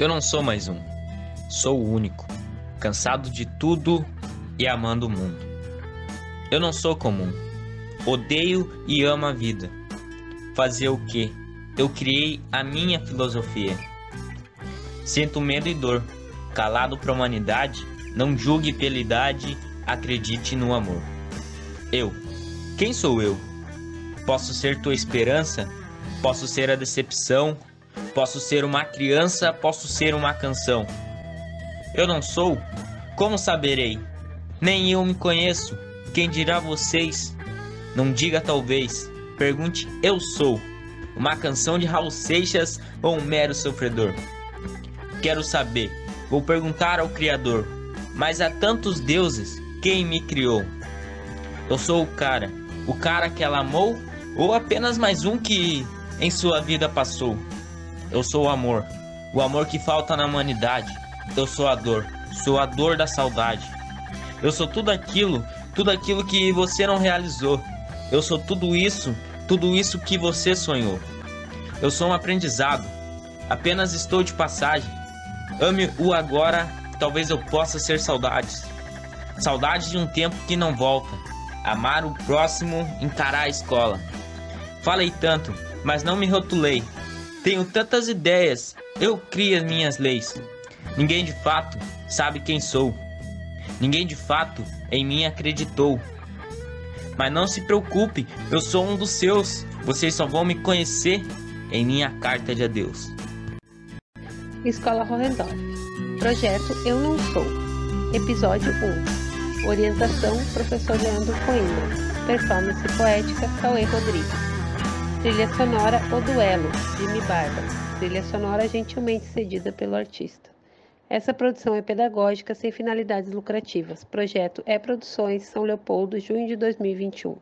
Eu não sou mais um. Sou o único, cansado de tudo e amando o mundo. Eu não sou comum. Odeio e amo a vida. Fazer o que? Eu criei a minha filosofia. Sinto medo e dor. Calado para a humanidade, não julgue pela idade, acredite no amor. Eu. Quem sou eu? Posso ser tua esperança? Posso ser a decepção? Posso ser uma criança, posso ser uma canção. Eu não sou? Como saberei? Nem eu me conheço. Quem dirá vocês? Não diga talvez. Pergunte eu sou. Uma canção de Raul Seixas ou um mero sofredor? Quero saber. Vou perguntar ao Criador. Mas há tantos deuses, quem me criou? Eu sou o cara, o cara que ela amou ou apenas mais um que em sua vida passou? Eu sou o amor, o amor que falta na humanidade. Eu sou a dor, sou a dor da saudade. Eu sou tudo aquilo, tudo aquilo que você não realizou. Eu sou tudo isso, tudo isso que você sonhou. Eu sou um aprendizado, apenas estou de passagem. Ame o agora, talvez eu possa ser saudades. Saudade de um tempo que não volta. Amar o próximo, encarar a escola. Falei tanto, mas não me rotulei. Tenho tantas ideias, eu crio as minhas leis. Ninguém de fato sabe quem sou. Ninguém de fato em mim acreditou. Mas não se preocupe, eu sou um dos seus. Vocês só vão me conhecer em minha carta de adeus. Escola Rohendorf. Projeto Eu Não Sou. Episódio 1. Orientação Professor Leandro Coimbra. Performance poética Cauê Rodrigues. Trilha sonora O Duelo, Jimmy Barba. Trilha sonora gentilmente cedida pelo artista. Essa produção é pedagógica sem finalidades lucrativas. Projeto É Produções, São Leopoldo, junho de 2021.